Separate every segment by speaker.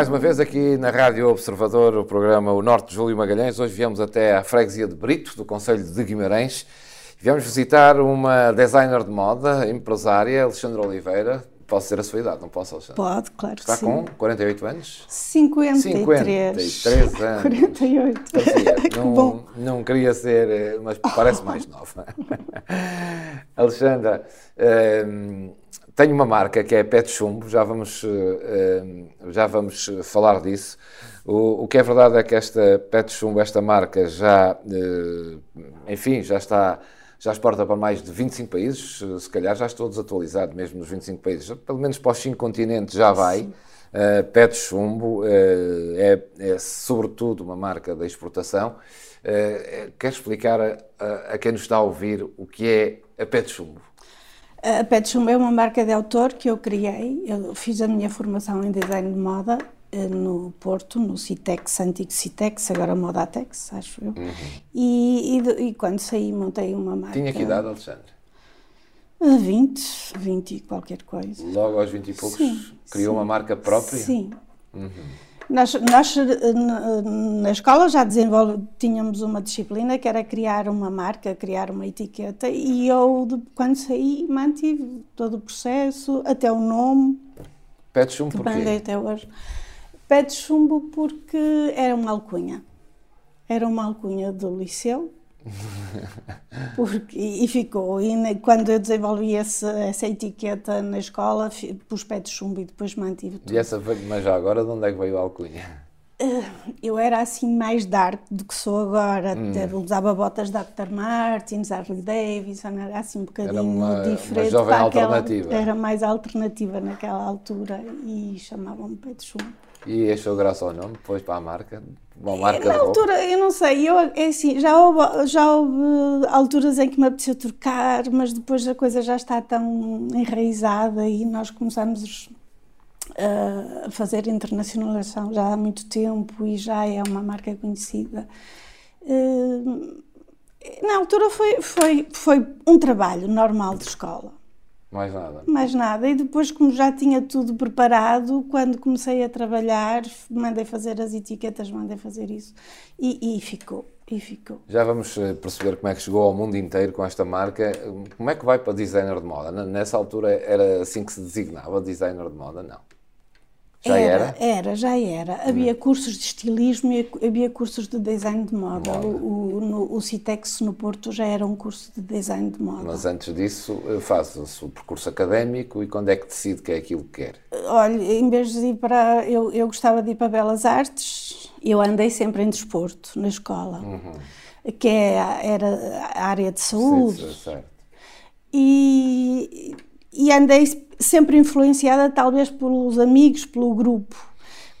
Speaker 1: mais uma vez aqui na Rádio Observador, o programa O Norte de Júlio Magalhães. Hoje viemos até à freguesia de Brito, do Conselho de Guimarães. Viemos visitar uma designer de moda, empresária, Alexandra Oliveira. Posso dizer a sua idade, não posso, Alexandra?
Speaker 2: Pode, claro
Speaker 1: Está
Speaker 2: que
Speaker 1: com
Speaker 2: sim.
Speaker 1: 48 anos?
Speaker 2: 53.
Speaker 1: 53 anos.
Speaker 2: 48.
Speaker 1: Fazia.
Speaker 2: que
Speaker 1: não,
Speaker 2: bom.
Speaker 1: não queria ser, eh, mas parece mais nova. Alexandra, ehm, tenho uma marca que é Pet Chumbo, já vamos, eh, ehm, já vamos falar disso. O, o que é verdade é que esta Pet Chumbo, esta marca, já, eh, enfim, já está, já exporta para mais de 25 países, se calhar já estou desatualizado mesmo nos 25 países, pelo menos para os 5 continentes já vai. Uh, Pet Chumbo uh, é, é, sobretudo uma marca da exportação. Uh, quer explicar a, a, a, quem nos está a ouvir o que é a Pet Chumbo?
Speaker 2: A Pet Chumbo é uma marca de autor que eu criei. Eu fiz a minha formação em design de moda eh, no Porto, no Citex, antigo Citex, agora Modatex, acho eu. Uhum. E, e, e, quando saí montei uma marca.
Speaker 1: Tinha que idade, Alexandre?
Speaker 2: 20, 20 e qualquer coisa.
Speaker 1: Logo aos 20 e poucos sim, criou sim. uma marca própria?
Speaker 2: Sim. Uhum. Nós, nós, na escola já tínhamos uma disciplina que era criar uma marca, criar uma etiqueta e eu, quando saí, mantive todo o processo, até o nome.
Speaker 1: Pede chumbo
Speaker 2: que
Speaker 1: porquê?
Speaker 2: até hoje. Pede chumbo porque era uma alcunha. Era uma alcunha do liceu, porque, e ficou. E quando eu desenvolvi esse, essa etiqueta na escola, pus pé de chumbo e depois mantive tudo.
Speaker 1: E essa, mas já agora, de onde é que veio a alcunha?
Speaker 2: Uh, eu era assim mais dark do que sou agora. Hum. Usava botas da Dr. Martins, Harley Davidson, era assim um bocadinho
Speaker 1: era uma,
Speaker 2: diferente.
Speaker 1: Uma jovem alternativa.
Speaker 2: Aquela, era mais alternativa naquela altura e chamavam-me pé de chumbo.
Speaker 1: E achou graça ao nome, depois para a marca?
Speaker 2: Na altura, eu não sei, eu, é assim, já houve, já houve alturas em que me apeteceu trocar, mas depois a coisa já está tão enraizada e nós começamos uh, a fazer internacionalização já há muito tempo e já é uma marca conhecida. Uh, na altura foi, foi, foi um trabalho normal de escola.
Speaker 1: Mais nada.
Speaker 2: Mais nada. E depois, como já tinha tudo preparado, quando comecei a trabalhar, mandei fazer as etiquetas, mandei fazer isso. E, e ficou. E ficou.
Speaker 1: Já vamos eh, perceber como é que chegou ao mundo inteiro com esta marca. Como é que vai para designer de moda? Nessa altura era assim que se designava designer de moda? Não. Já era?
Speaker 2: Era, era já era. Havia hum. cursos de estilismo e havia cursos de design de moda. moda. O, o, no, o Citex no Porto já era um curso de design de moda.
Speaker 1: Mas antes disso faz o percurso académico e quando é que decide que é aquilo que quer?
Speaker 2: Olha, em vez de ir para... Eu, eu gostava de ir para Belas Artes, eu andei sempre em desporto, na escola, uhum. que é, era a área de saúde.
Speaker 1: Sim, certo.
Speaker 2: E, e andei sempre influenciada talvez pelos amigos, pelo grupo.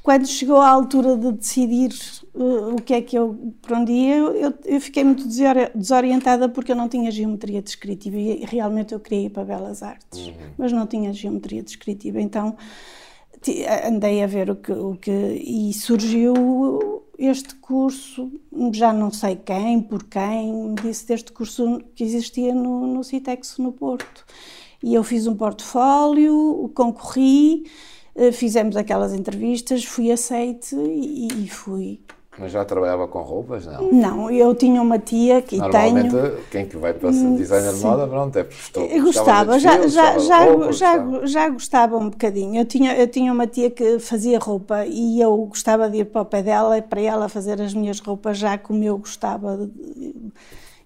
Speaker 2: Quando chegou a altura de decidir uh, o que é que eu para onde ia, eu, eu, fiquei muito desorientada porque eu não tinha geometria descritiva e realmente eu queria ir para Belas Artes, uhum. mas não tinha geometria descritiva. Então andei a ver o que, o que e surgiu este curso, já não sei quem, por quem, me disse deste curso que existia no, no Citex no Porto. E eu fiz um portfólio, concorri, eh, fizemos aquelas entrevistas, fui aceite e, fui.
Speaker 1: Mas já trabalhava com roupas, não?
Speaker 2: Não, eu tinha uma tia que
Speaker 1: Normalmente,
Speaker 2: tenho...
Speaker 1: quem que vai para ser designer de moda, pronto, é estou,
Speaker 2: gostava, já, já, já, roupa, já, gostava. já gostava um bocadinho. Eu tinha, eu tinha uma tia que fazia roupa e eu gostava de ir para o pé dela para ela fazer as minhas roupas já como eu gostava de,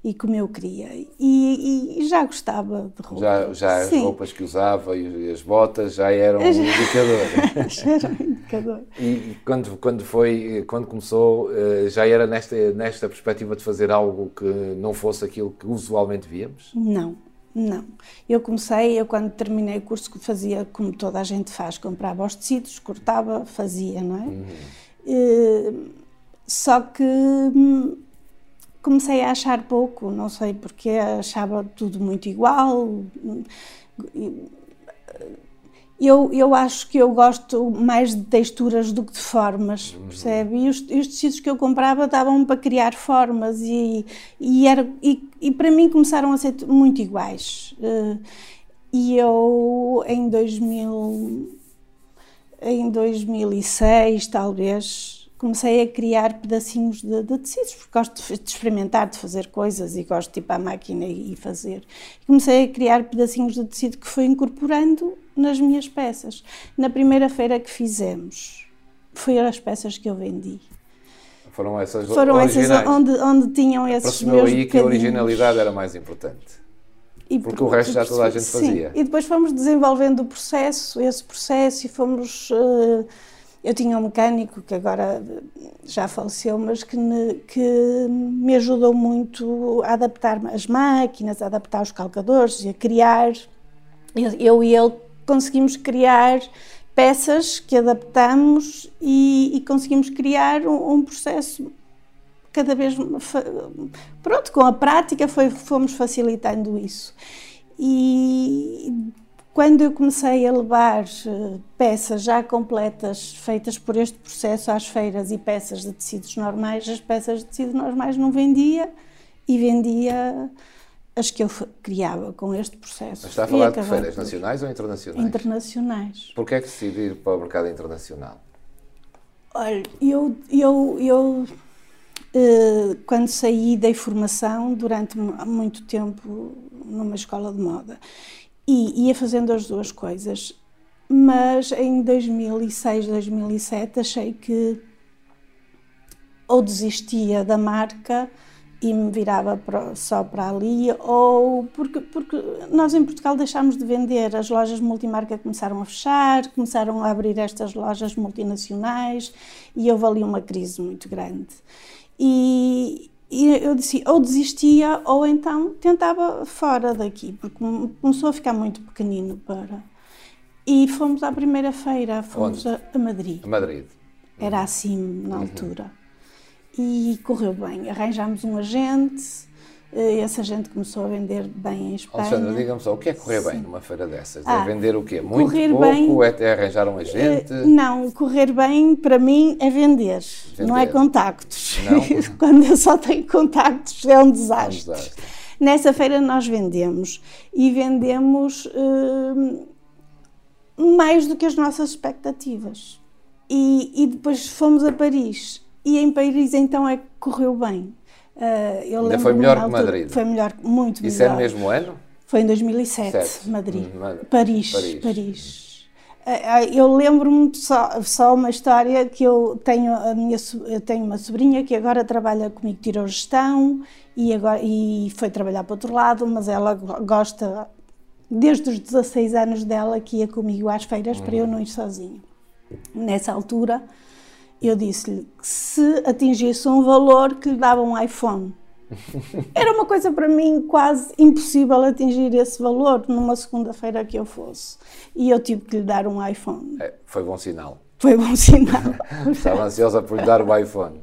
Speaker 2: e como eu queria. E, e, já gostava de roupa.
Speaker 1: Já, já as roupas que usava e as botas já eram um indicador.
Speaker 2: já era um indicador.
Speaker 1: E quando, quando, foi, quando começou, eh, já era nesta, nesta perspectiva de fazer algo que não fosse aquilo que usualmente víamos?
Speaker 2: Não. Não. Eu comecei, eu quando terminei o curso, fazia como toda a gente faz, comprava os tecidos, cortava, fazia, não é? Uhum. E, só que hum, comecei a achar pouco, não sei porque achava tudo muito igual. Eu, eu acho que eu gosto mais de texturas do que de formas, uhum. percebe? E os, os tecidos que eu comprava davam para criar formas e, e, era, e, e para mim começaram a ser muito iguais. Eh, e eu, em 2000, em 2006, talvez, comecei a criar pedacinhos de, de, tecidos, porque gosto de experimentar, de fazer coisas e gosto de ir para a máquina e fazer. Comecei a criar pedacinhos de tecido que fui incorporando nas minhas peças. Na primeira feira que fizemos, foi as peças que eu vendi.
Speaker 1: Foram essas
Speaker 2: Foram essas onde, onde tinham esses meus
Speaker 1: aí que a originalidade era mais importante. E porque o resto já toda a gente fazia.
Speaker 2: Sim. E depois fomos desenvolvendo o processo, esse processo, e fomos. Uh, eu tinha um mecânico que agora já faleceu, mas que me, que me ajudou muito a adaptar as máquinas, a adaptar os calcadores e a criar. Eu e ele conseguimos criar peças que adaptamos e, e conseguimos criar um, um, processo cada vez pronto com a prática foi fomos facilitando isso e quando eu comecei a levar eh, peças já completas feitas por este processo às feiras e peças de tecidos normais as peças de tecidos normais não vendia e vendia as que eu criava com este processo.
Speaker 1: Mas está a falar de feiras nacionais ou internacionais?
Speaker 2: Internacionais.
Speaker 1: Porquê é que decidiu ir para o mercado internacional?
Speaker 2: Olha, eu, eu, eu eh, quando saí dei formação durante muito tempo numa escola de moda e ia fazendo as duas coisas, mas em 2006, 2007 achei que ou desistia da marca e me virava só para ali, ou porque, porque nós em Portugal deixámos de vender, as lojas multimarca começaram a fechar, começaram a abrir estas lojas multinacionais e houve ali uma crise muito grande. E, e eu disse, ou desistia ou então tentava fora daqui, porque começou a ficar muito pequenino para. E fomos à primeira feira, fomos a, a, Madrid.
Speaker 1: A Madrid.
Speaker 2: Era assim na uhum. altura. Uhum e correu bem. Arranjámos um agente, eh, esse agente começou a vender bem em Espanha.
Speaker 1: Alexandra, diga-me só, o que é correr Sim. bem numa feira dessas? É ah, é vender o quê? Muito pouco? Bem, é arranjar um agente? Eh,
Speaker 2: não, correr bem para mim é vender, vender. não é contactos. Não? Quando eu só tenho contactos é um desastre. É um desastre. Nessa feira nós vendemos e vendemos uh, mais do que as nossas expectativas. E, e depois fomos a Paris e em Paris então é que correu bem.
Speaker 1: Uh, eu Ainda foi melhor que Madrid?
Speaker 2: Foi melhor, muito melhor.
Speaker 1: Isso é no mesmo ano?
Speaker 2: Foi em 2007, Sete. Madrid. Hum, Paris, Paris. Paris. Uh, eu lembro-me só, só uma história que eu tenho a minha eu tenho uma sobrinha que agora trabalha comigo tirou gestão e agora e foi trabalhar para outro lado, mas ela gosta desde os 16 anos dela que ia comigo às feiras hum. para eu hum. não ir sozinha. Nessa altura, eu disse-lhe que se atingisse um valor que lhe dava um iPhone. Era uma coisa para mim quase impossível atingir esse valor numa segunda-feira que eu fosse. E eu tive que lhe dar um iPhone.
Speaker 1: É, foi bom sinal.
Speaker 2: Foi bom sinal.
Speaker 1: Estava ansiosa por lhe dar o iPhone.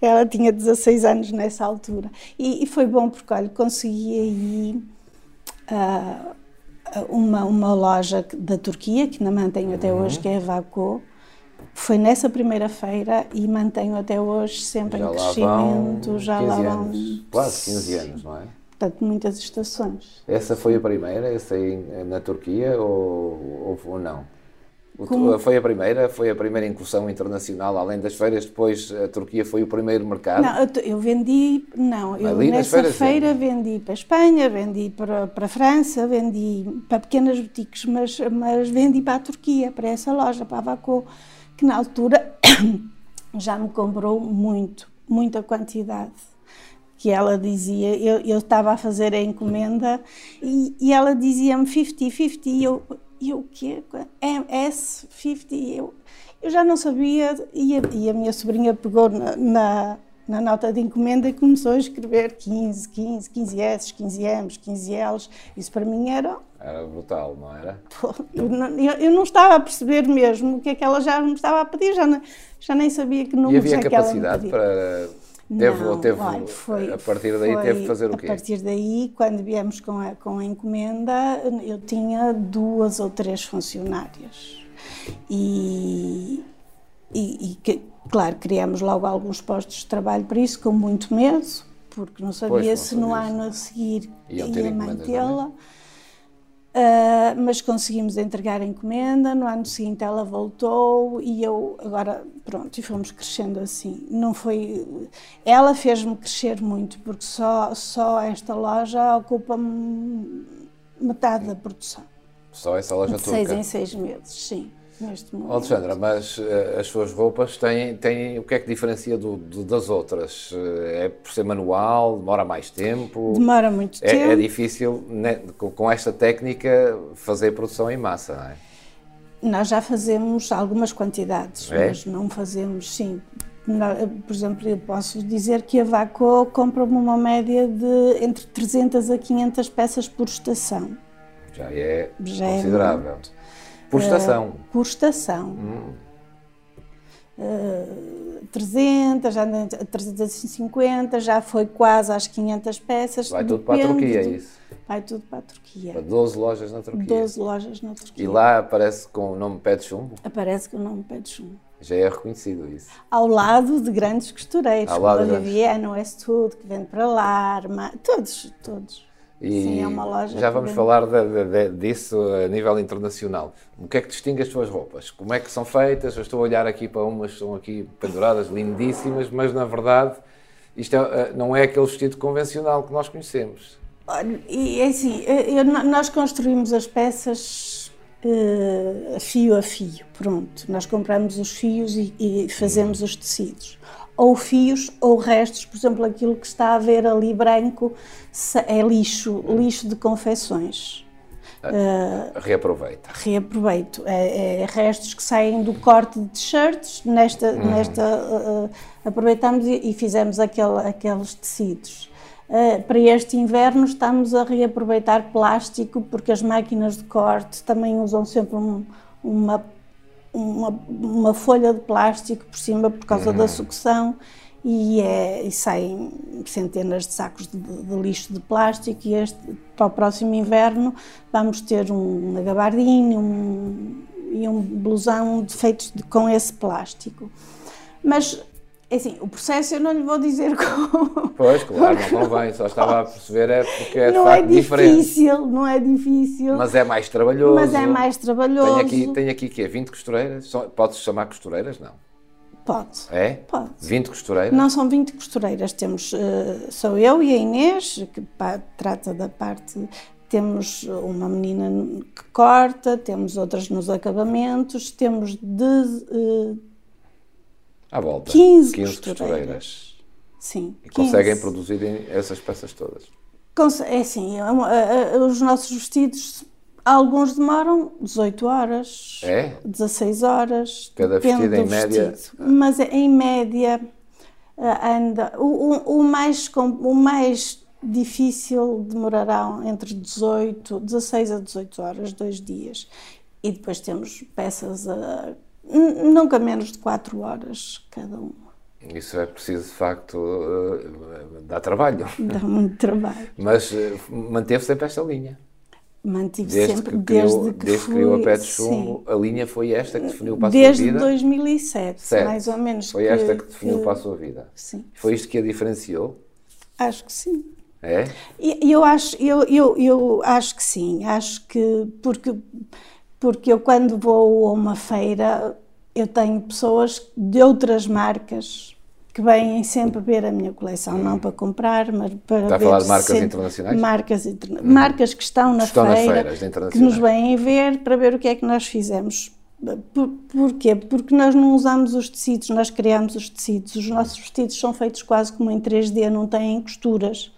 Speaker 2: Ela tinha 16 anos nessa altura. E, e foi bom porque, olha, consegui aí uh, uma, uma loja da Turquia, que ainda mantenho até uhum. hoje, que é a Vaco foi nessa primeira feira e mantenho até hoje sempre já em crescimento, já lá vão
Speaker 1: anos, quase 15 anos, não é?
Speaker 2: Portanto, muitas estações.
Speaker 1: Essa foi a primeira, essa aí na Turquia ou, ou, ou não? Como? Foi a primeira, foi a primeira incursão internacional, além das feiras, depois a Turquia foi o primeiro mercado?
Speaker 2: Não, eu vendi, não, eu Ali nessa feira vendi para a Espanha, vendi para, para a França, vendi para pequenas boutiques, mas, mas vendi para a Turquia, para essa loja, para a Vaco que na altura já me comprou muito, muita quantidade. Que ela dizia, eu, eu estava a fazer a encomenda e, e ela dizia-me 50-50 e eu, e o quê? S50, eu, eu já não sabia e a, e a minha sobrinha pegou na, na na nota de encomenda e começou a escrever 15, 15, 15 S, 15 M's, 15 L's. Isso para mim era.
Speaker 1: Era brutal, não era?
Speaker 2: Eu não, estava a perceber mesmo o que é que ela já me estava a pedir, já, não, já nem sabia que números
Speaker 1: E havia é capacidade para. Teve, não, teve, olha, foi, a partir daí teve que fazer o quê?
Speaker 2: A partir daí, quando viemos com a, com a encomenda, eu tinha duas ou três funcionárias. E, e, e Claro, criamos logo alguns postos de trabalho para isso, com muito medo, porque não sabia pois, se no ano a seguir ia mantê-la. Uh, mas conseguimos entregar a encomenda. No ano seguinte ela voltou e eu agora pronto e fomos crescendo assim. Não foi, ela fez-me crescer muito porque só só esta loja ocupa metade da produção.
Speaker 1: Só essa loja
Speaker 2: de seis em seis meses, sim neste momento.
Speaker 1: Alexandra, mas uh, as suas roupas têm, têm o que é que diferencia do, do, das outras? Uh, é por ser manual, demora mais tempo?
Speaker 2: Demora muito
Speaker 1: é,
Speaker 2: tempo.
Speaker 1: É difícil, né, com, com, esta técnica, fazer produção em massa, não é?
Speaker 2: Nós já fazemos algumas quantidades, é? mas não fazemos, sim. Por exemplo, eu posso dizer que a Vaco compra-me uma média de entre 300 a 500 peças por estação.
Speaker 1: Já é já é considerável. É por estação? Uh,
Speaker 2: por estação. Hum. Uh, 300, já 350, já foi quase às 500 peças.
Speaker 1: Vai tudo para a Turquia, é isso?
Speaker 2: Vai tudo para a Turquia.
Speaker 1: Para 12 lojas na Turquia.
Speaker 2: 12 lojas na Turquia.
Speaker 1: E lá aparece com o nome Pé de Chumbo?
Speaker 2: Aparece com o nome Pé de Chumbo.
Speaker 1: Já é reconhecido isso.
Speaker 2: Ao lado de grandes costureiros, Ao como a Viviane, Westwood, que vende para lá, todos, todos.
Speaker 1: E Sim, é uma loja. Já vamos falar de, de, disso a nível internacional. O que é que distingue as suas roupas? Como é que são feitas? Eu estou a olhar aqui para umas que são aqui penduradas, lindíssimas, mas na verdade isto é, eh, não é aquele vestido convencional que nós conhecemos.
Speaker 2: Olha, e é assim, eh, eu, nós construímos as peças uh, fio a fio, pronto. Nós compramos os fios e, e fazemos os tecidos ou fios ou restos, por exemplo, aquilo que está a ver ali branco é lixo, lixo de confecções.
Speaker 1: Uh, reaproveita.
Speaker 2: Reaproveito. É, é, restos que saem do corte de t-shirts. Nesta, uhum. nesta uh, aproveitamos e, e, fizemos aquele, aqueles tecidos. Uh, para este inverno estamos a reaproveitar plástico porque as máquinas de corte também usam sempre um, uma uma, uma folha de plástico por cima por causa uhum. da sucção e, é, e saem centenas de sacos de, de, lixo de plástico e este, para o próximo inverno vamos ter um gabardinho um, e um blusão feitos de, com esse plástico. Mas assim, o processo eu não lhe vou dizer como.
Speaker 1: Pois, claro, não convém, só estava a perceber é porque é de
Speaker 2: não
Speaker 1: facto
Speaker 2: é difícil,
Speaker 1: diferente.
Speaker 2: Não é difícil,
Speaker 1: Mas é mais trabalhoso.
Speaker 2: Mas é mais trabalhoso.
Speaker 1: Tem aqui, tem aqui que é 20 costureiras? Pode-se chamar costureiras? Não.
Speaker 2: Pode.
Speaker 1: É?
Speaker 2: Pode.
Speaker 1: 20 costureiras?
Speaker 2: Não são 20 costureiras, temos, uh, sou eu e a Inês, que pá, trata da parte temos uma menina que corta, temos outras nos acabamentos, temos de uh,
Speaker 1: à volta.
Speaker 2: 15, 15 costureiras. costureiras. Sim.
Speaker 1: E 15. conseguem produzir essas peças todas?
Speaker 2: É assim, é é, os nossos vestidos, alguns demoram 18 horas,
Speaker 1: é?
Speaker 2: 16 horas.
Speaker 1: Cada vestido em média.
Speaker 2: Mas em média anda. O, o, o, mais, o mais difícil demorará entre 18, 16 a 18 horas, dois dias. E depois temos peças a Nunca menos de 4 horas cada uma.
Speaker 1: Isso é preciso, de facto, uh, dá trabalho.
Speaker 2: Dá muito trabalho.
Speaker 1: Mas uh, manteve sempre esta linha.
Speaker 2: Mantive
Speaker 1: desde
Speaker 2: sempre,
Speaker 1: que criou, desde que desde fui, criou a pé de chumbo, a linha foi esta que definiu para a
Speaker 2: desde
Speaker 1: sua vida?
Speaker 2: Desde 2007, Sete. mais ou menos.
Speaker 1: Foi que, esta que definiu que, para a sua vida?
Speaker 2: Sim.
Speaker 1: Foi isto que a diferenciou?
Speaker 2: Acho que sim.
Speaker 1: É?
Speaker 2: E eu acho, eu, eu, eu acho que sim, acho que porque porque eu quando vou a uma feira eu tenho pessoas de outras marcas que vêm sempre ver a minha coleção, não para comprar, mas para
Speaker 1: Está
Speaker 2: ver...
Speaker 1: a falar de marcas internacionais?
Speaker 2: Marcas, interna uhum. marcas que estão na
Speaker 1: estão
Speaker 2: feira,
Speaker 1: que
Speaker 2: nos vêm ver para ver o que é que nós fizemos. Por, porquê? Porque nós não usamos os tecidos, nós criamos os tecidos. Os nossos vestidos são feitos quase como em 3D, não têm costuras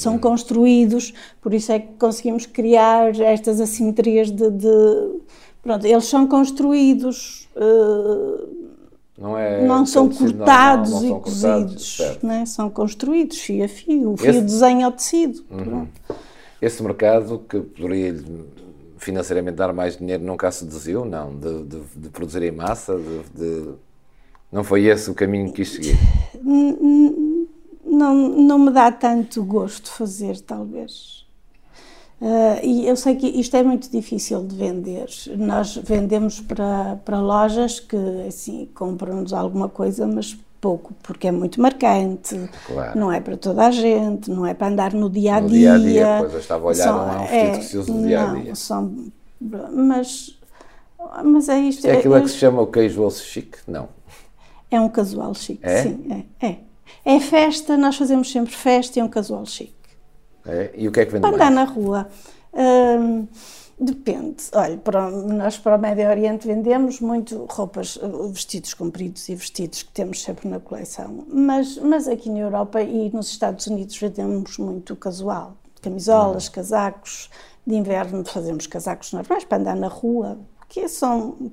Speaker 2: são uhum. construídos, por isso é que conseguimos criar estas assimetrias de, de, Pronto, eles são construídos. Uh,
Speaker 1: não, é
Speaker 2: não são cortados não, não, não e cozidos, né? são construídos fio a fio. O fio Esse... desenha o tecido. Uhum.
Speaker 1: Esse mercado que poderia financeiramente dar mais dinheiro nunca se desviou, não, de, de, de produzir em massa, de, não foi esse o caminho que quis seguir?
Speaker 2: Não, não me dá tanto gosto fazer, talvez. Uh, e eu sei que isto é muito difícil de vender. Nós vendemos para, para lojas que assim compram-nos alguma coisa, mas pouco porque é muito marcante,
Speaker 1: Claro.
Speaker 2: não é para toda a gente, não é para andar no dia a
Speaker 1: No
Speaker 2: dia.
Speaker 1: dia-a-dia, pois, eu estava a olhar, não é um vestido que se usa no dia-a-dia.
Speaker 2: Não, são, mas, mas é isto.
Speaker 1: É aquilo a
Speaker 2: é,
Speaker 1: que se chama o casual chic? Não.
Speaker 2: é um casual chique,
Speaker 1: É?
Speaker 2: sim, é, é. É festa, nós fazemos sempre festa e é um casual chique.
Speaker 1: É? E o que é que vende
Speaker 2: Para andar
Speaker 1: mais?
Speaker 2: na rua. hum, depende. Olha, para, nós para o Médio Oriente vendemos muito roupas, uh, vestidos compridos e vestidos que temos sempre na coleção. Mas, mas aqui na Europa e nos Estados Unidos vendemos muito casual. Camisolas,
Speaker 1: Hum.
Speaker 2: casacos. De inverno fazemos casacos normais para andar na rua. Porque são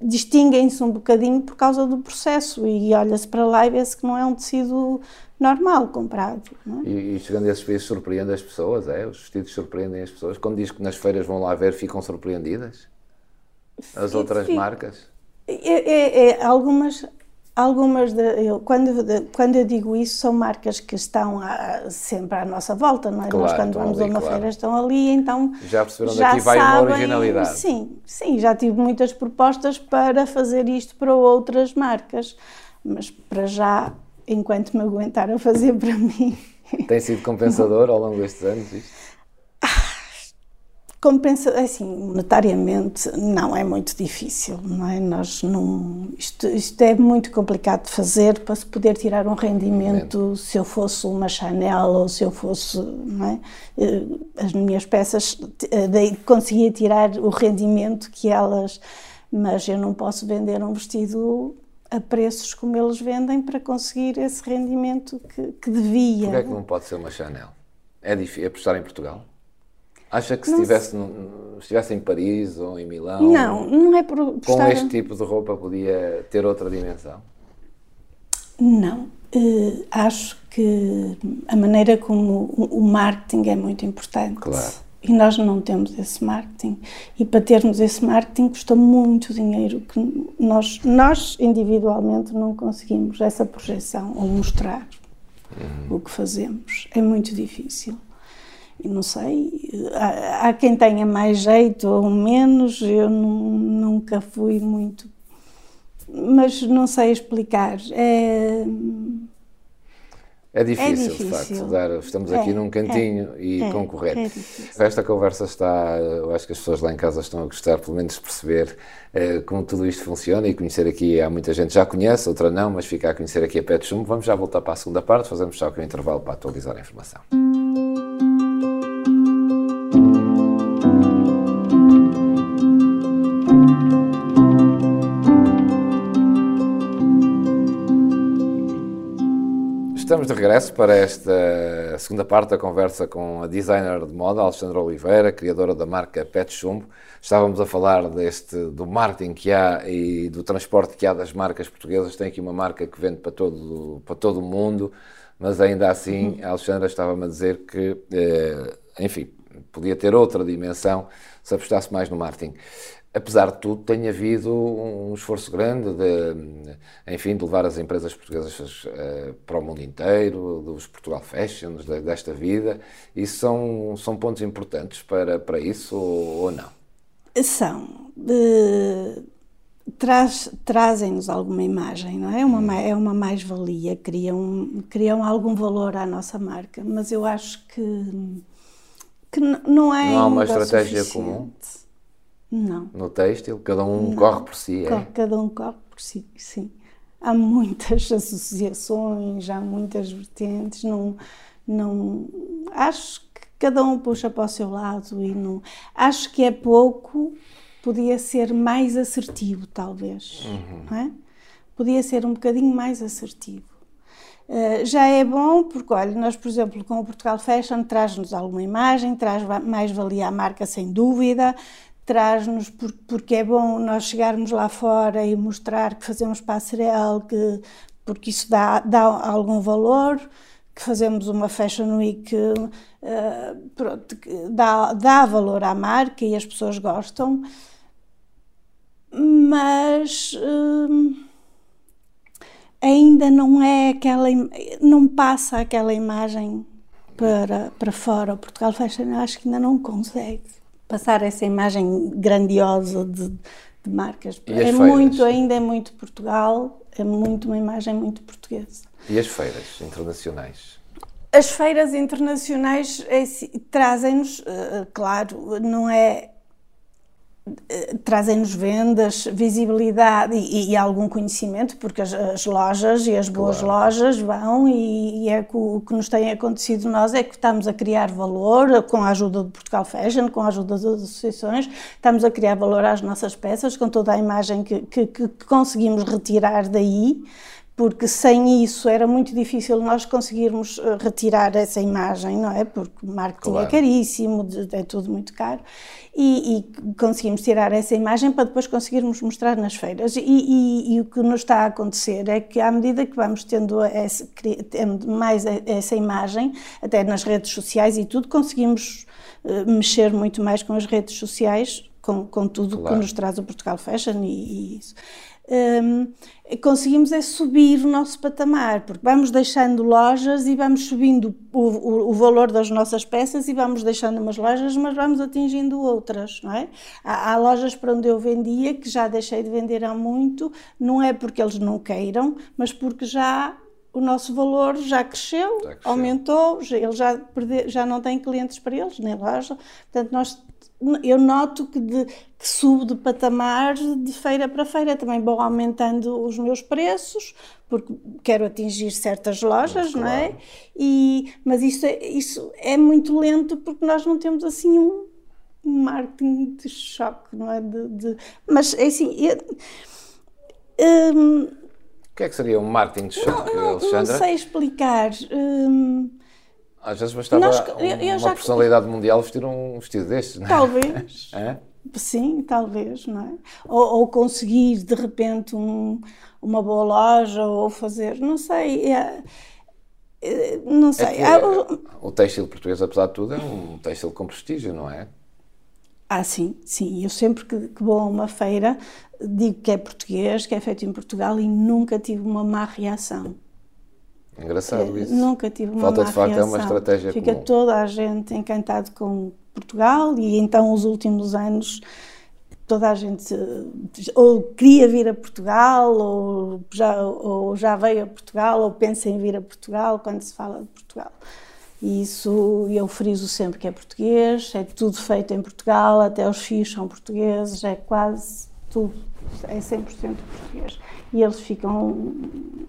Speaker 2: distinguem-se um bocadinho por causa do processo e olha-se para lá e vê-se que não é um tecido normal comprado. É?
Speaker 1: E, e chegando a esses países surpreende as pessoas, é? Os vestidos surpreendem as pessoas. Quando diz que nas feiras vão lá ver, ficam surpreendidas? As outras
Speaker 2: fico.
Speaker 1: marcas?
Speaker 2: É, é- é, algumas, algumas de, eu, quando, de- quando eu digo isso, são marcas que estão a- sempre à nossa volta, não é?
Speaker 1: Claro,
Speaker 2: Nós, quando vamos
Speaker 1: ali,
Speaker 2: a uma
Speaker 1: claro.
Speaker 2: feira, estão ali, então.
Speaker 1: Já perceberam daqui vai uma originalidade.
Speaker 2: Sim, sim, já tive muitas propostas para fazer isto para outras marcas, mas para já, enquanto me aguentar a fazer para mim.
Speaker 1: Tem sido compensador ao longo destes anos isto?
Speaker 2: Compensa, assim, monetariamente não é muito difícil, não é? Nós não, isto, isto é muito complicado de fazer para se poder tirar um rendimento se eu fosse uma Chanel ou se eu fosse, não é? Eh, As minhas peças, eh, daí conseguia tirar o rendimento que elas, mas eu não posso vender um vestido a preços como eles vendem para conseguir esse rendimento que, que devia.
Speaker 1: Porquê é que não pode ser uma Chanel? É difícil apostar em Portugal? Acha que se estivesse, no- estivesse em Paris ou em Milão,
Speaker 2: Não, não é por
Speaker 1: com
Speaker 2: estar-
Speaker 1: este tipo de roupa podia ter outra dimensão?
Speaker 2: Não, eh, acho que a maneira como o, o marketing é muito importante.
Speaker 1: Claro.
Speaker 2: E nós não temos esse marketing. E para termos esse marketing custa muito dinheiro que nós, nós individualmente não conseguimos essa projeção ou mostrar o que fazemos. É muito difícil. E não sei, há, há quem tenha mais jeito ou menos, eu nu- nunca fui muito mas não sei explicar. É,
Speaker 1: É difícil,
Speaker 2: difícil.
Speaker 1: de facto. Dar, estamos
Speaker 2: É,
Speaker 1: aqui num cantinho e
Speaker 2: é,
Speaker 1: concorrer.
Speaker 2: é.
Speaker 1: Esta conversa está, eu acho que as pessoas lá em casa estão a gostar, pelo menos, de perceber eh, como tudo isto funciona e conhecer aqui, há muita gente que já conhece, outra não, mas fica a conhecer aqui a Pet Chumbo. Vamos já voltar para a segunda parte, fazemos só aqui um intervalo para atualizar a informação. Estamos de regresso para esta segunda parte da conversa com a designer de moda, Alexandra Oliveira, criadora da marca Pet Chumbo. Estávamos a falar deste, do marketing que há e do transporte que há das marcas portuguesas. Tem aqui uma marca que vende para todo, para todo o mundo, mas ainda assim a Alexandra estava-me a dizer que, eh, enfim, podia ter outra dimensão se apostasse mais no marketing apesar de tudo, tem havido um esforço grande de, enfim, de levar as empresas portuguesas uh, para o mundo inteiro, dos Portugal Fashions, de, desta vida. Isso são, são pontos importantes para, para isso ou, ou não?
Speaker 2: São. Uh, traz, Trazem-nos alguma imagem, não é? Uma, é uma mais-valia, criam, criam algum valor à nossa marca, mas eu acho que, que não é.
Speaker 1: Não há uma estratégia comum?
Speaker 2: Não.
Speaker 1: No têxtil? Cada um não. corre por si, é?
Speaker 2: Cada um corre por si, sim. Há muitas associações, há muitas vertentes, não, não... Acho que cada um puxa para o seu lado e não... Acho que é pouco, podia ser mais assertivo, talvez, uhum. é? Podia ser um bocadinho mais assertivo. Uh, já é bom porque, olha, nós, por exemplo, com o Portugal Fashion, traz-nos alguma imagem, traz mais valia à marca, sem dúvida, traz-nos porque é bom nós chegarmos lá fora e mostrar que fazemos passarela, que, porque isso dá, dá algum valor, que fazemos uma Fashion Week uh, pronto, que dá, dá valor à marca e as pessoas gostam, mas uh, ainda não é aquela, não passa aquela imagem para, para fora. O Portugal Fashion acho que ainda não consegue passar essa imagem grandiosa de, de marcas. É muito, ainda é muito Portugal, É muito uma imagem muito portuguesa.
Speaker 1: E as feiras internacionais?
Speaker 2: As feiras internacionais é, trazem-nos, uh, claro, não é trazem-nos vendas, visibilidade e, e, algum conhecimento, porque as, as, lojas e as boas claro. lojas vão e, e é o, o que nos tem acontecido nós é que estamos a criar valor com a ajuda do Portugal Fashion, com a ajuda das associações, estamos a criar valor às nossas peças com toda a imagem que, que, que conseguimos retirar daí porque sem isso era muito difícil nós conseguirmos eh, retirar essa imagem, não é? Porque o marketing é claro. é caríssimo, é tudo muito caro, e, e, conseguimos tirar essa imagem para depois conseguirmos mostrar nas feiras. E, e, e, o que nos está a acontecer é que, à medida que vamos tendo, essa, tendo mais essa imagem, até nas redes sociais e tudo, conseguimos uh, mexer muito mais com as redes sociais, com, com tudo claro. que nos traz o Portugal Fashion e, isso um, conseguimos é subir o nosso patamar, porque vamos deixando lojas e vamos subindo o, o, o, valor das nossas peças e vamos deixando umas lojas, mas vamos atingindo outras, não é? Há, há, lojas para onde eu vendia que já deixei de vender há muito, não é porque eles não queiram, mas porque já o nosso valor já cresceu, já cresceu. aumentou, ele já, perde, já não tem clientes para eles, nem loja, portanto nós eu noto que, de, que subo de patamar de feira para feira, também vou aumentando os meus preços, porque quero atingir certas lojas, claro. não é? E, mas isso é, isso é muito lento porque nós não temos assim um marketing de choque, não é? De, de mas é assim. Eu,
Speaker 1: um, o que é que seria um marketing de choque,
Speaker 2: não, não,
Speaker 1: Alexandra?
Speaker 2: Não sei explicar. Um,
Speaker 1: às vezes bastava Nós, eu, uma personalidade mundial vestir um vestido destes, não é?
Speaker 2: Talvez. é? Sim, talvez, não é? Ou, ou conseguir de repente um, uma boa loja ou fazer, não sei. É, é não sei.
Speaker 1: É o, o têxtil português, apesar de tudo, é um têxtil com prestígio, não é?
Speaker 2: Ah, sim, sim. Eu sempre que, que vou a uma feira digo que é português, que é feito em Portugal e nunca tive uma má reação.
Speaker 1: Engraçado isso.
Speaker 2: Nunca tive uma
Speaker 1: Falta de facto
Speaker 2: reação.
Speaker 1: é uma estratégia
Speaker 2: Fica
Speaker 1: comum.
Speaker 2: toda a gente encantado com Portugal e então os últimos anos toda a gente ou queria vir a Portugal ou já, ou já veio a Portugal ou pensa em vir a Portugal quando se fala de Portugal. E isso eu friso sempre que é português, é tudo feito em Portugal, até os fios são portugueses, é quase tudo, é 100% português. E eles ficam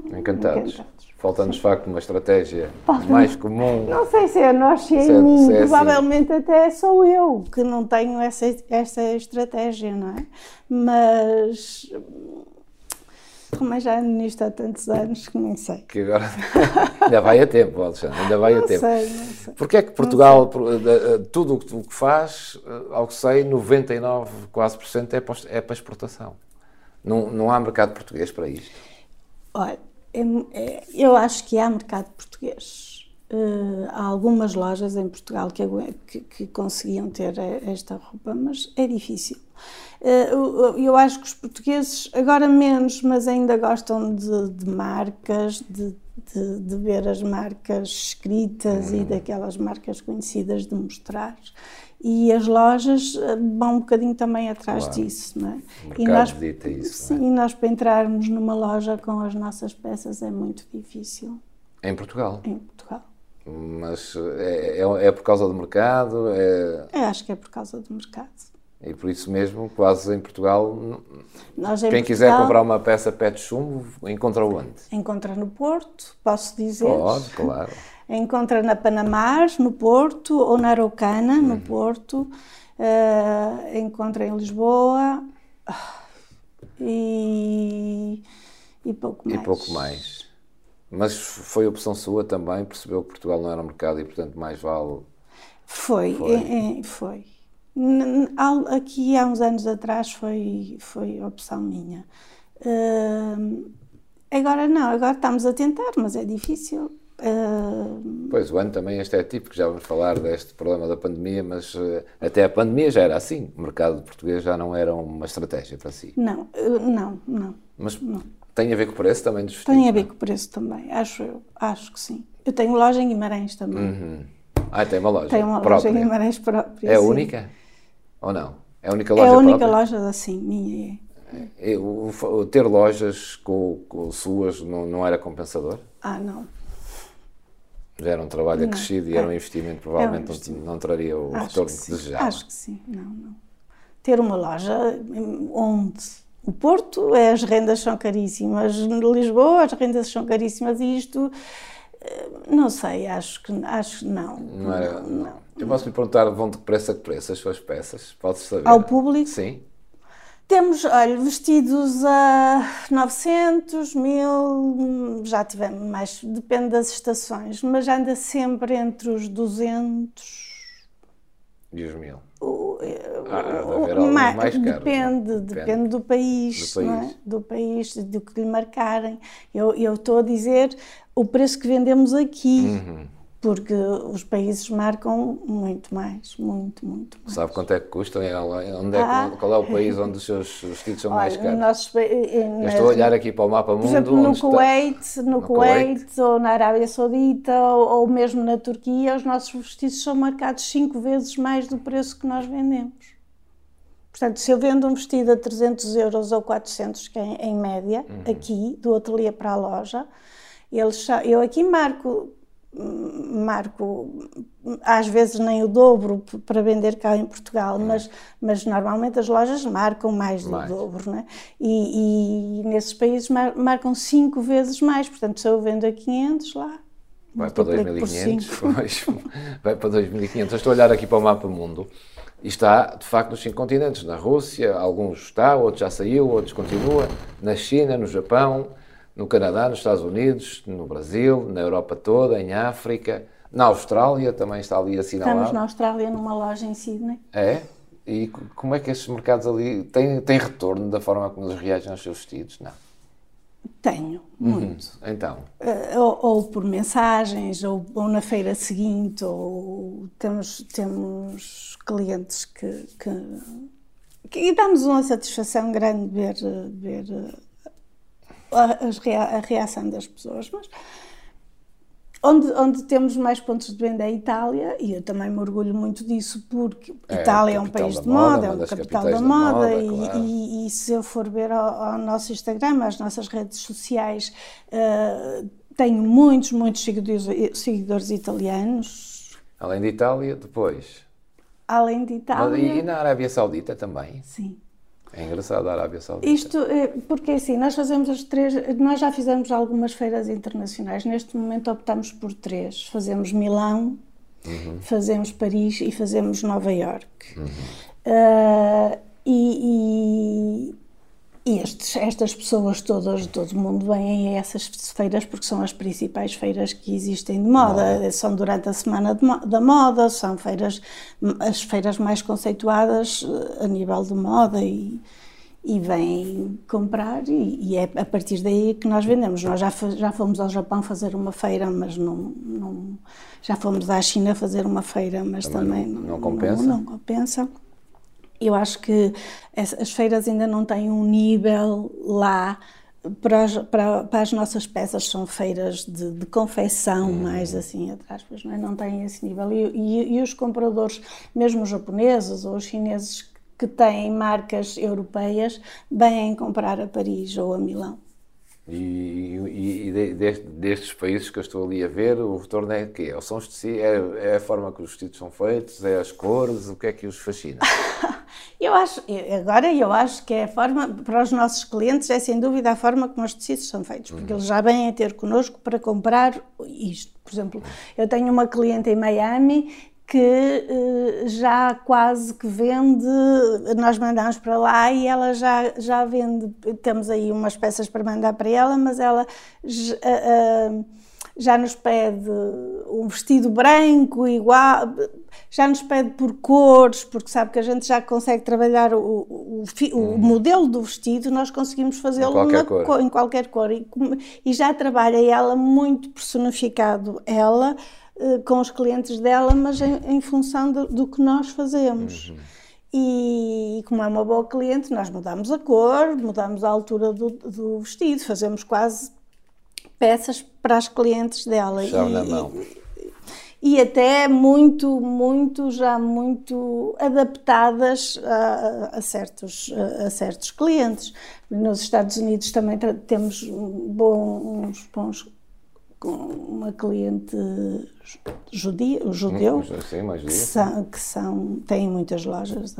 Speaker 1: encantados. encantados. Falta-nos, de facto, uma estratégia mais comum.
Speaker 2: Não sei se é nós, se é, se em é, mim. É assim. Provavelmente assim. até sou eu que não tenho essa, essa estratégia, não é? Mas. Mas já ando nisto há tantos anos que nem sei.
Speaker 1: Que agora ainda vai a tempo, Alexandre, ainda vai
Speaker 2: não
Speaker 1: a tempo.
Speaker 2: Sei, não sei.
Speaker 1: Porquê é que Portugal, tudo o que faz, ao que sei, 99 quase por cento é para, é para exportação? Não, não há mercado português para isto?
Speaker 2: Olha, é, é, eu acho que há mercado português. Uh, há algumas lojas em Portugal que, que, que, conseguiam ter esta roupa, mas é difícil. Uh, eu acho que os portugueses, agora menos, mas ainda gostam de, de marcas, de, de, de, ver as marcas escritas uhum. e daquelas marcas conhecidas de mostrar e as lojas eh, vão um bocadinho também atrás claro. disso, não é?
Speaker 1: O e nós, dita isso,
Speaker 2: sim,
Speaker 1: é?
Speaker 2: e nós para entrarmos numa loja com as nossas peças é muito difícil.
Speaker 1: Em Portugal?
Speaker 2: Em Portugal.
Speaker 1: Mas é, é, é por causa do mercado? É...
Speaker 2: Eu acho que é por causa do mercado.
Speaker 1: E por isso mesmo, quase em Portugal,
Speaker 2: Nós,
Speaker 1: em quem
Speaker 2: Portugal,
Speaker 1: quiser comprar uma peça pé de chumbo, encontra onde?
Speaker 2: Encontra no Porto, posso dizer.
Speaker 1: Pode, claro.
Speaker 2: encontra na Panamar, no Porto, ou na Araucana, uhum. no Porto, uh, encontra em Lisboa e, e pouco mais.
Speaker 1: E pouco mais. Mas foi opção sua também, percebeu que Portugal não era um mercado e, portanto, mais vale.
Speaker 2: Foi, foi. É, é, foi. Aqui há uns anos atrás foi, foi opção minha. Uh, agora não, agora estamos a tentar, mas é difícil.
Speaker 1: Uh... Pois, o ano também este é típico, já vamos falar deste problema da pandemia, mas uh, até a pandemia já era assim. O mercado português já não era uma estratégia para si.
Speaker 2: Não, uh, não, não.
Speaker 1: Mas
Speaker 2: não.
Speaker 1: tem a ver com o preço também dos
Speaker 2: vestidos? Tem a ver com o preço também, acho eu, acho que sim. Eu tenho loja em Guimarães também.
Speaker 1: Uhum. Ah, tem uma loja
Speaker 2: Tem uma
Speaker 1: própria.
Speaker 2: loja em Guimarães própria.
Speaker 1: É a
Speaker 2: sim.
Speaker 1: única? Ou não? É a única loja
Speaker 2: É a única
Speaker 1: própria?
Speaker 2: loja assim, minha é.
Speaker 1: E o- ter lojas com, com suas não, não era compensador?
Speaker 2: Ah, não.
Speaker 1: Já era um trabalho
Speaker 2: Não.
Speaker 1: acrescido e era um
Speaker 2: É.
Speaker 1: investimento, provavelmente não-
Speaker 2: investimento.
Speaker 1: Não, traria o
Speaker 2: Acho
Speaker 1: retorno
Speaker 2: que
Speaker 1: que, desejava.
Speaker 2: Acho que sim. Não, não. Ter uma loja hum, onde o Porto, é, as rendas são caríssimas, Lisboa, as rendas são caríssimas e isto, eh, não sei, acho que acho não.
Speaker 1: Não era, não. Eu posso lhe perguntar, vão de que preço a que preço as suas peças? Pode saber?
Speaker 2: Ao público?
Speaker 1: Sim.
Speaker 2: Temos, olha, vestidos a 900, 1000, hum, já tivemos mais, depende das estações, mas anda sempre entre os 200
Speaker 1: E os mil?
Speaker 2: O- ma-
Speaker 1: mais caros,
Speaker 2: depende,
Speaker 1: não é?
Speaker 2: depende, do país,
Speaker 1: Do
Speaker 2: é?
Speaker 1: país.
Speaker 2: do país, do que lhe marcarem. Eu eu estou a dizer o preço que vendemos aqui,
Speaker 1: Uhum.
Speaker 2: Porque os países marcam muito mais, muito, muito mais.
Speaker 1: Sabe quanto é que custam? Lá- Onde é,
Speaker 2: Ah.
Speaker 1: Qual é o país onde os seus vestidos são mais
Speaker 2: Olha,
Speaker 1: caros?
Speaker 2: pa- eh,
Speaker 1: Eu estou a olhar aqui para o mapa mundo.
Speaker 2: por exemplo, no
Speaker 1: onde está-
Speaker 2: Kuwait, no,
Speaker 1: No
Speaker 2: Kuwait, ou na Arábia Saudita, ou, ou mesmo na Turquia, os nossos vestidos são marcados cinco vezes mais do preço que nós vendemos. Portanto, se eu vendo um vestido a 300 euros ou 400, que é em média,
Speaker 1: Uhum.
Speaker 2: aqui, do ateliê para a loja, eles, eu aqui marco, marco às vezes nem o dobro para vender cá em Portugal, mas, mas normalmente as lojas marcam mais do.
Speaker 1: Mais.
Speaker 2: dobro, né? E, e nesses países mar- marcam cinco vezes mais, portanto, se eu vendo a 500 lá,
Speaker 1: Vai para
Speaker 2: multiplico por
Speaker 1: 2.500.
Speaker 2: cinco.
Speaker 1: pois, Vai para 2.500. Eu estou a olhar aqui para o mapa mundo e está, de facto, nos cinco continentes. Na Rússia, alguns está, outros já saiu, outros continua. Na China, no Japão, no Canadá, nos Estados Unidos, no Brasil, na Europa toda, em África. Na Austrália também está ali assinalado.
Speaker 2: Estamos na Austrália numa loja em Sydney.
Speaker 1: É? E co- como é que estes mercados ali têm, têm retorno da forma como eles reagem aos seus vestidos? Não.
Speaker 2: Tenho, muito.
Speaker 1: Então,
Speaker 2: Eh, ou, ou por mensagens, ou, ou na feira seguinte, ou temos, temos clientes que, que, que e dá-nos uma satisfação grande ver, ver a, as rea- a reação das pessoas. Mas onde, onde temos mais pontos de venda é a Itália, e eu também me orgulho muito disso, porque
Speaker 1: É
Speaker 2: Itália é um país de
Speaker 1: moda,
Speaker 2: é o capital da
Speaker 1: da
Speaker 2: moda, e,
Speaker 1: claro.
Speaker 2: e- e se eu for ver ao, ao nosso Instagram, às nossas redes sociais, eh, tenho muitos, muitos seguidores, seguidores italianos,
Speaker 1: além de Itália, depois.
Speaker 2: além de
Speaker 1: E
Speaker 2: Itália.
Speaker 1: na Arábia Saudita também.
Speaker 2: Sim.
Speaker 1: É engraçado a Arábia Saudita.
Speaker 2: Isto, é, porque assim, nós fazemos as três, nós já fizemos algumas feiras internacionais, neste momento optamos por três. Fazemos Milão, fazemos Paris e fazemos Nova York. Ah, e, e- e estes- estas pessoas todas, todo mundo vêm a essas feiras porque são as principais feiras que existem de moda. São durante a semana de mo- da moda, são feiras, as feiras mais conceituadas eh, a nível de moda e, e vêm comprar e, e é a partir daí que nós vendemos. Nós já, já fomos ao Japão fazer uma feira, mas não, não- já fomos à China fazer uma feira, mas
Speaker 1: Também
Speaker 2: também,
Speaker 1: não- não compensa?
Speaker 2: não compensa. Eu acho que as, as feiras ainda não têm um nível lá para as, para, para as nossas peças, são feiras de, de confecção, mais assim, entre aspas, não, é? não têm esse nível. E, e- e os compradores, mesmo os japoneses ou os chineses que têm marcas europeias, vêm comprar a Paris ou a Milão.
Speaker 1: E, e- e de- deste- destes países que eu estou ali a ver, o retorno é o quê? São é, é a forma que os vestidos são feitos, é as cores, o que é que os fascina?
Speaker 2: Eu acho, agora eu acho que é a forma, para os nossos clientes, é sem dúvida a forma como os tecidos são feitos, porque eles já vêm a ter connosco para comprar isto. Por exemplo, eu tenho uma cliente em Miami que eh, já quase que vende, nós mandamos para lá e ela já, já vende, temos aí umas peças para mandar para ela, mas ela j- ah, ah, já nos pede um vestido branco igual, já nos pede por cores, porque sabe que a gente já consegue trabalhar o, o, o o modelo do vestido, nós conseguimos fazê-lo co- em qualquer cor. E, e já trabalha ela muito personificado, ela, eh, com os clientes dela, mas em, em função do, do que nós fazemos. E como é uma boa cliente, nós mudamos a cor, mudamos a altura do, do vestido, fazemos quase peças para as clientes dela. E-
Speaker 1: na mão.
Speaker 2: E, e até muito, muito, já muito adaptadas a, a certos, a, certos clientes. Nos Estados Unidos também temos bons, bons com uma cliente judia, judeu,
Speaker 1: Sim,
Speaker 2: que, são, que são, têm muitas lojas.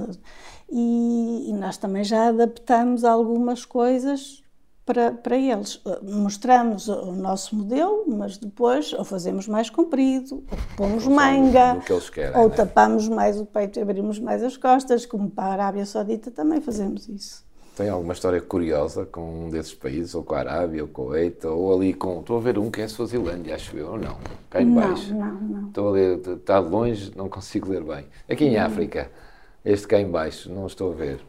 Speaker 2: E, e, nós também já adaptamos algumas coisas para, para eles. Mostramos o nosso modelo, mas depois ou fazemos mais comprido, ou pomos manga,
Speaker 1: querem,
Speaker 2: ou
Speaker 1: né?
Speaker 2: tapamos mais o peito e abrimos mais as costas, como para a Arábia Saudita também fazemos isso.
Speaker 1: Tem alguma história curiosa com um desses países, ou com a Arábia, ou com o Kuwait, ou ali com. Estou a ver um que é a Suazilândia, acho eu, ou não? Cá em baixo.
Speaker 2: Não, não, não.
Speaker 1: Estou a ler, está longe, não consigo ler bem. Aqui em África, este cá em baixo, não estou a ver.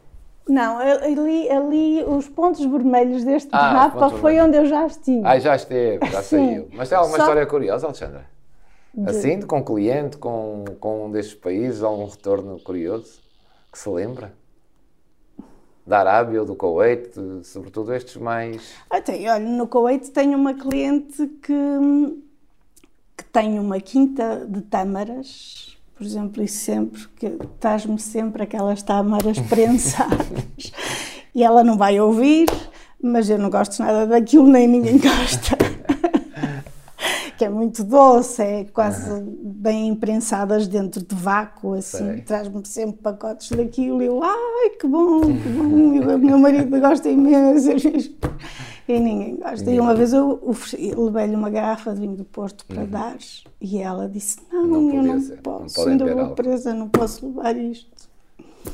Speaker 2: Não, ali, ali os pontos vermelhos deste
Speaker 1: Ah,
Speaker 2: mapa foi
Speaker 1: vermelhos.
Speaker 2: onde eu já estive.
Speaker 1: Ah, já esteve, já
Speaker 2: Sim.
Speaker 1: saiu. Mas tem alguma
Speaker 2: Só-
Speaker 1: história curiosa, Alexandra? Assim, com cliente, com, com um destes países, algum retorno curioso que se lembra? Da Arábia ou do Kuwait, sobretudo estes mais.
Speaker 2: Ah, tem, olha, no Kuwait tenho uma cliente que, que tem uma quinta de tâmaras, por exemplo, e sempre que traz-me sempre aquelas tâmaras prensadas e ela não vai ouvir, mas eu não gosto nada daquilo, nem ninguém gosta. Que é muito doce, é quase bem imprensadas dentro de vácuo, assim, traz-me sempre pacotes daquilo e eu, ai, que bom, que bom, e o meu marido gosta imenso, e ninguém gosta. E uma vez eu ofereci- levei-lhe uma garrafa de vinho do Porto para dar, e ela disse, não,
Speaker 1: Uhum. Não
Speaker 2: eu não
Speaker 1: não
Speaker 2: posso,
Speaker 1: podem
Speaker 2: ainda vou
Speaker 1: álcool."
Speaker 2: presa, não posso levar isto.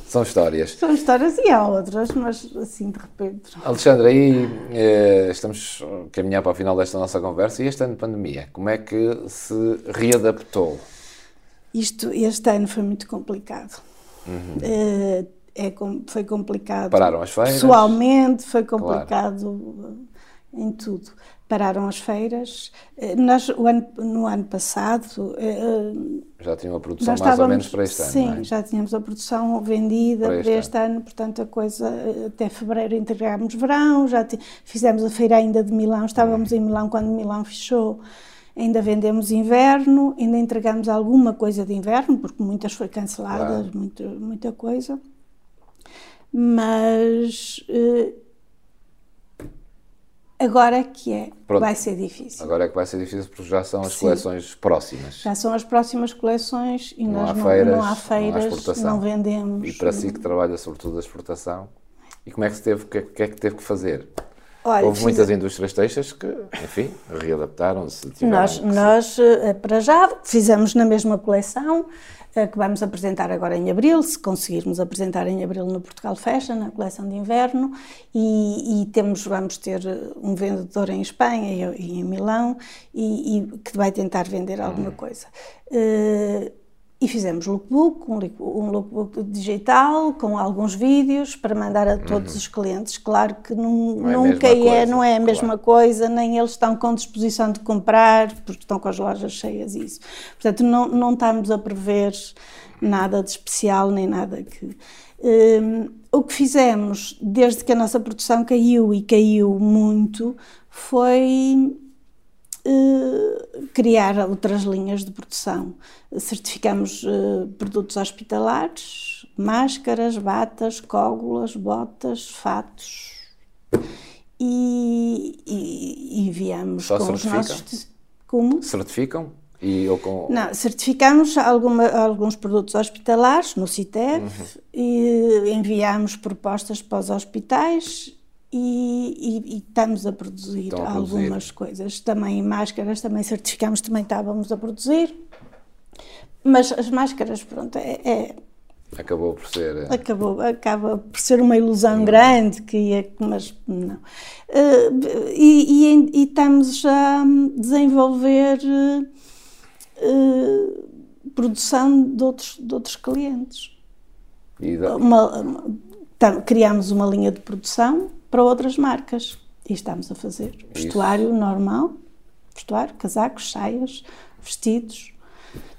Speaker 1: São histórias.
Speaker 2: São histórias, e há outras, mas assim, de repente...
Speaker 1: Alexandre, aí eh, estamos a caminhar para o final desta nossa conversa e este ano de pandemia, como é que se readaptou?
Speaker 2: Isto, este ano foi muito complicado. Eh, é, foi complicado.
Speaker 1: Uhum. Pararam as feiras?
Speaker 2: Pessoalmente, foi complicado eh, em tudo. Pararam as feiras. Eh, nós, o ano- no ano passado, eh,
Speaker 1: Já tinham a produção mais ou menos para este ano,
Speaker 2: sim,
Speaker 1: é?
Speaker 2: já tínhamos a produção vendida
Speaker 1: Para
Speaker 2: para
Speaker 1: este
Speaker 2: este, ano. portanto a coisa, eh, até fevereiro entregámos verão, já fizemos a feira ainda de Milão, estávamos
Speaker 1: Uhum.
Speaker 2: em Milão quando Milão fechou, ainda vendemos inverno, ainda entregamos alguma coisa de inverno, porque muitas foi canceladas,
Speaker 1: Claro.
Speaker 2: muita, muita coisa, mas eh, agora que é,
Speaker 1: Pronto.
Speaker 2: vai ser difícil.
Speaker 1: Agora é que vai ser difícil porque já são as
Speaker 2: Sim.
Speaker 1: coleções próximas.
Speaker 2: Já são as próximas coleções e
Speaker 1: Não
Speaker 2: nós
Speaker 1: há
Speaker 2: não,
Speaker 1: feiras,
Speaker 2: não
Speaker 1: não
Speaker 2: há
Speaker 1: há
Speaker 2: feiras,
Speaker 1: exportação.
Speaker 2: não vendemos.
Speaker 1: E para si que trabalha sobretudo a exportação, e como é que se teve, o que, é- que é que teve que fazer?
Speaker 2: Olha,
Speaker 1: Houve muitas indústrias têxteis que, enfim, readaptaram-se.
Speaker 2: Nós, nós, eh, para já, fizemos na mesma coleção, que vamos apresentar agora em abril, se conseguirmos apresentar em abril no Portugal Fashion, na coleção de inverno, e, e temos, vamos ter eh, um vendedor em Espanha e, e em Milão, e, e que vai tentar vender alguma
Speaker 1: Hum.
Speaker 2: coisa. Eh, e fizemos lookbook, um, um lookbook digital com alguns vídeos para mandar a todos os clientes. Claro que
Speaker 1: Uhum. Não é
Speaker 2: nunca é,
Speaker 1: coisa,
Speaker 2: não é a mesma
Speaker 1: claro.
Speaker 2: coisa, nem eles estão com disposição de comprar, porque estão com as lojas cheias e isso. Portanto, não, não estamos a prever nada de especial, nem nada que... Hum, o que fizemos, desde que a nossa produção caiu, e caiu muito, foi criar outras linhas de produção. Certificamos eh, produtos hospitalares, máscaras, batas, cógulas, botas, fatos e, e, enviamos
Speaker 1: Só
Speaker 2: com os nossos. Como?
Speaker 1: certificam e ou com
Speaker 2: Não, certificamos alguma- alguns produtos hospitalares no CITEV
Speaker 1: Uhum.
Speaker 2: e enviamos propostas para os hospitais e, e- e estamos a produzir
Speaker 1: Estão a produzir.
Speaker 2: algumas coisas. Também máscaras, também certificamos, também estávamos a produzir. Mas as máscaras, pronto, é, é-
Speaker 1: acabou por ser eh,
Speaker 2: acabou, acaba por ser uma ilusão grande, que ia, mas não. Eh, e, e- estamos a desenvolver eh, eh, produção de outros, de outros clientes.
Speaker 1: e da-
Speaker 2: Uma- uma- criamos uma linha de produção para outras marcas e estamos a fazer vestuário normal, vestuário, casacos, saias, vestidos,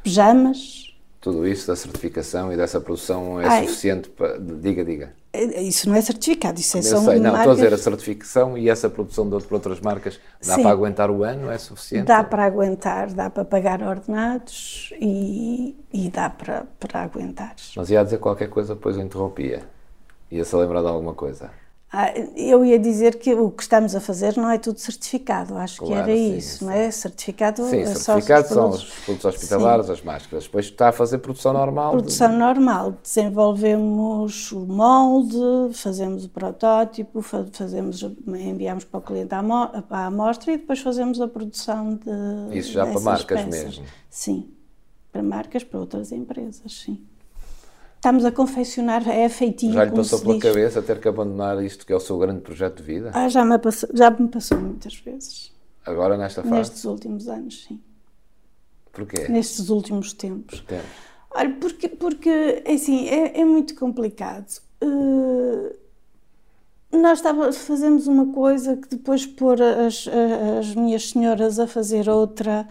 Speaker 2: pijamas.
Speaker 1: tudo isso da certificação e dessa produção é
Speaker 2: Ai.
Speaker 1: suficiente para diga diga
Speaker 2: Isso não é certificado, isso é só
Speaker 1: sei, não, estou a
Speaker 2: marcas-
Speaker 1: dizer a certificação e essa produção de outras marcas dá
Speaker 2: Sim.
Speaker 1: para aguentar o ano, é suficiente?
Speaker 2: Dá para aguentar, dá para pagar ordenados e, e dá para, para aguentar.
Speaker 1: Mas ia dizer qualquer coisa, depois eu interrompia. Ia-se lembrar de alguma coisa.
Speaker 2: Ah, eu ia dizer que o que estamos a fazer não é tudo certificado, acho que
Speaker 1: Claro,
Speaker 2: era
Speaker 1: sim,
Speaker 2: isso,
Speaker 1: sim.
Speaker 2: não é? Certificado
Speaker 1: Sim,
Speaker 2: é só
Speaker 1: certificados são os produtos hospitalares, as máscaras. Depois está a fazer produção normal. de-
Speaker 2: Produção normal, desenvolvemos o molde, fazemos o protótipo, fa- fazemos, enviamos para o cliente a amostra e depois fazemos a produção de
Speaker 1: Isso já para marcas
Speaker 2: peças.
Speaker 1: mesmo?
Speaker 2: Sim, para marcas, para outras empresas, sim. Estamos a confeccionar, é feitinho,
Speaker 1: Já lhe passou pela
Speaker 2: diz.
Speaker 1: cabeça ter que abandonar isto que é o seu grande projeto de vida?
Speaker 2: Ah, já me passou, já me passou muitas vezes,
Speaker 1: Agora nesta fase?
Speaker 2: nestes últimos anos, sim.
Speaker 1: Porquê?
Speaker 2: Nestes últimos tempos.
Speaker 1: Tempo.
Speaker 2: Olha, porque, porque assim, é, é muito complicado. Eh, nós estava, fazemos uma coisa que depois pôr as, as minhas senhoras a fazer outra,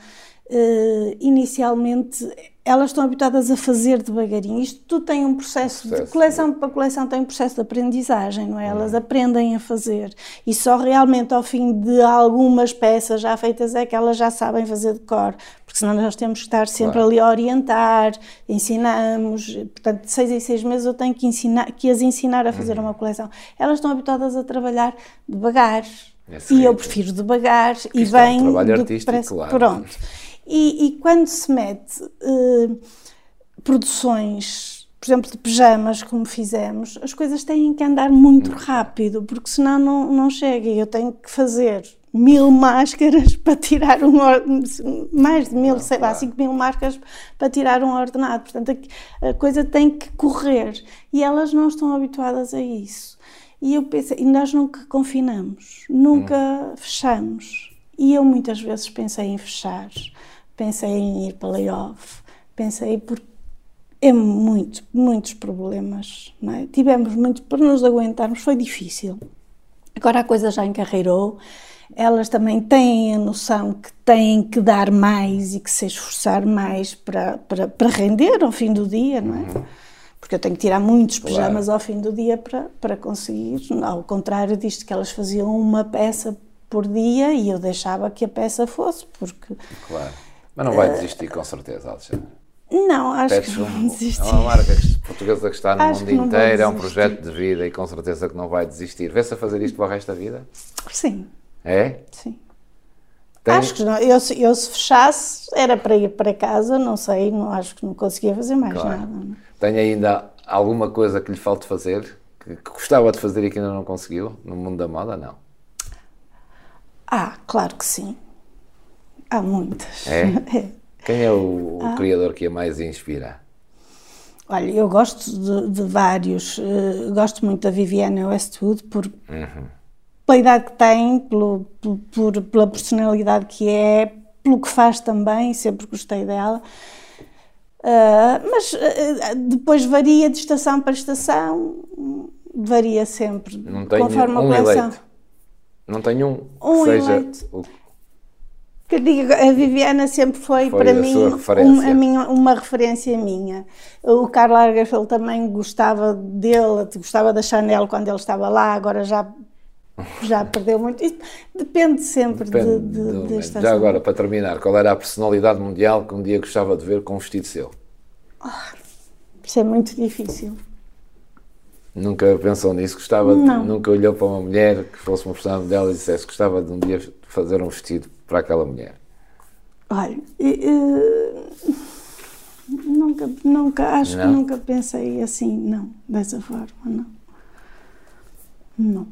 Speaker 2: eh, inicialmente elas estão habituadas a fazer devagarinho. Isto tudo tem um processo, de
Speaker 1: Processo.
Speaker 2: coleção para coleção tem um processo de aprendizagem, não é? Elas aprendem a fazer e só realmente ao fim de algumas peças já feitas é que elas já sabem fazer de cor, porque senão nós temos que estar sempre
Speaker 1: Claro.
Speaker 2: ali a orientar, ensinamos, portanto de seis em seis meses eu tenho que, ensinar, que as ensinar a fazer
Speaker 1: Uhum.
Speaker 2: uma coleção. Elas estão habituadas a trabalhar devagar
Speaker 1: Esse
Speaker 2: e eu
Speaker 1: ritmo.
Speaker 2: prefiro devagar e
Speaker 1: isto é um
Speaker 2: bem
Speaker 1: trabalho artístico,
Speaker 2: parece-
Speaker 1: claro.
Speaker 2: Pronto. E, e quando se mete eh, produções, por exemplo, de pijamas, como fizemos, as coisas têm que andar muito rápido, porque senão não, não chega. E eu tenho que fazer mil máscaras para tirar um mais de mil, sei lá,
Speaker 1: claro.
Speaker 2: cinco mil máscaras para tirar um ordenado. Portanto, a, coisa tem que correr e elas não estão habituadas a isso. E eu pensei, e nós nunca confinamos, nunca fechamos. E eu muitas vezes pensei em fechar, pensei em ir para layoff, pensei porque é muito, muitos problemas. É? Tivemos muito, para nos aguentarmos, foi difícil. Agora a coisa já encarreirou, elas também têm a noção que têm que dar mais e que se esforçar mais para, para, para render ao fim do dia, não é? Porque eu tenho que tirar muitos
Speaker 1: Claro.
Speaker 2: pijamas ao fim do dia para, para conseguir, ao contrário disto que elas faziam uma peça por dia e eu deixava que a peça fosse, porque
Speaker 1: Claro. Mas não vai desistir, com certeza, Alexandre.
Speaker 2: não, acho que não
Speaker 1: Chumbo
Speaker 2: desisti.
Speaker 1: é uma marca portuguesa que está no
Speaker 2: Acho
Speaker 1: mundo inteiro, é um
Speaker 2: desistir.
Speaker 1: projeto de vida e com certeza que não vai desistir. Vê-se a fazer isto para o resto da vida?
Speaker 2: Sim,
Speaker 1: É?
Speaker 2: sim.
Speaker 1: Tem-
Speaker 2: Acho que não. Eu, se- eu se fechasse era para ir para casa, não sei, não acho que não conseguia fazer mais
Speaker 1: Claro.
Speaker 2: nada. não.
Speaker 1: Tem ainda alguma coisa que lhe falte fazer, que, que gostava de fazer e que ainda não conseguiu, no mundo da moda? Não.
Speaker 2: Ah, claro que sim. Há muitas.
Speaker 1: É?
Speaker 2: É.
Speaker 1: Quem é o,
Speaker 2: Ah.
Speaker 1: criador que a mais inspira?
Speaker 2: Olha, eu gosto de, de vários. eh, gosto muito da Viviana Westwood por, pela idade que tem, pelo, por- pela personalidade que é, pelo que faz também, sempre gostei dela. Ah, mas eh, depois varia de estação para estação, varia sempre,
Speaker 1: Não tenho
Speaker 2: conforme a
Speaker 1: um
Speaker 2: coleção.
Speaker 1: eleito. Não tenho um,
Speaker 2: Um
Speaker 1: que seja
Speaker 2: eleito.
Speaker 1: o-
Speaker 2: Que digo, a Viviana sempre foi,
Speaker 1: Foi
Speaker 2: para
Speaker 1: a
Speaker 2: mim
Speaker 1: sua referência.
Speaker 2: um- a minha- uma referência minha. O Karl Lagerfeld também gostava dele, gostava da Chanel quando ele estava lá, agora já, já perdeu muito. Depende sempre
Speaker 1: Depende
Speaker 2: de, de,
Speaker 1: do. Já agora, para terminar, qual era a personalidade mundial que um dia gostava de ver com um vestido seu?
Speaker 2: Isso é muito difícil.
Speaker 1: Nunca pensou nisso? Gostava de- nunca olhou para uma mulher que fosse uma personagem dela e dissesse que gostava de um dia fazer um vestido para aquela mulher?
Speaker 2: Olha, nunca, nunca, acho
Speaker 1: Não?
Speaker 2: que nunca pensei assim, não, dessa forma, não. Não.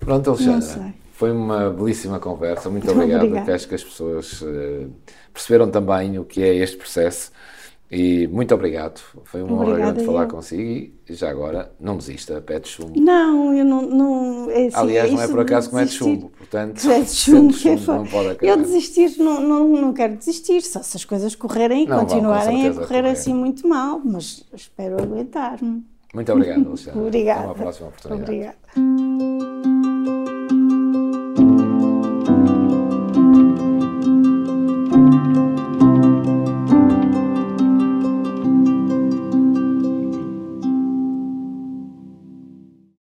Speaker 1: Pronto, Alexandra.
Speaker 2: sei.
Speaker 1: Foi uma belíssima conversa. Muito obrigado.
Speaker 2: obrigada.
Speaker 1: Acho que as pessoas eh, perceberam também o que é este processo. E muito obrigado. Foi uma honra
Speaker 2: Obrigada,
Speaker 1: grande falar
Speaker 2: eu.
Speaker 1: consigo. E já agora, não desista, pede chumbo.
Speaker 2: Não, eu não. não é assim,
Speaker 1: Aliás, não é por acaso que mete
Speaker 2: desistir-
Speaker 1: chumbo. Portanto,
Speaker 2: É de
Speaker 1: sendo
Speaker 2: chumbo, que é
Speaker 1: chumbo, não pode acabar.
Speaker 2: Eu desistir, não, não, não quero desistir, só se as coisas correrem e continuarem a
Speaker 1: correr
Speaker 2: assim muito mal, mas espero aguentar-me.
Speaker 1: Muito obrigado, Alexandre.
Speaker 2: Obrigada.
Speaker 1: Até uma próxima oportunidade.
Speaker 2: Obrigada.